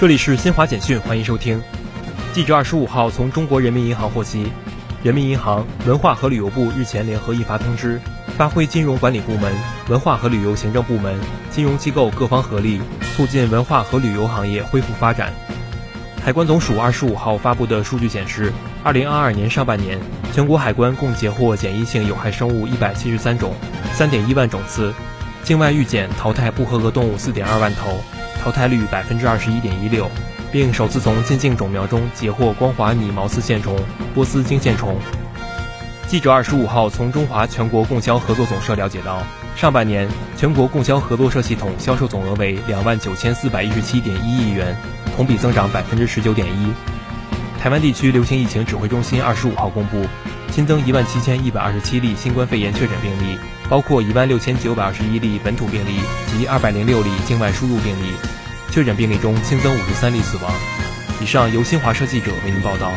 这里是新华简讯，欢迎收听。记者二十五号从中国人民银行获悉，人民银行、文化和旅游部日前联合印发通知，发挥金融管理部门、文化和旅游行政部门、金融机构各方合力，促进文化和旅游行业恢复发展。海关总署二十五号发布的数据显示，二零二二年上半年，全国海关共截获检疫性有害生物一百七十三种，三点一万种次，境外预检淘汰不合格动物四点二万头。淘汰率百分之二十一点一六，并首次从近境种苗中截获光滑拟毛丝线虫、波斯金线虫。记者二十五号从中华全国供销合作总社了解到，上半年全国供销合作社系统销售总额为两万九千四百一十七点一亿元，同比增长百分之十九点一。台湾地区流行疫情指挥中心二十五号公布，新增一万七千一百二十七例新冠肺炎确诊病例。包括一万六千九百二十一例本土病例及二百零六例境外输入病例，确诊病例中新增五十三例死亡。以上由新华社记者为您报道。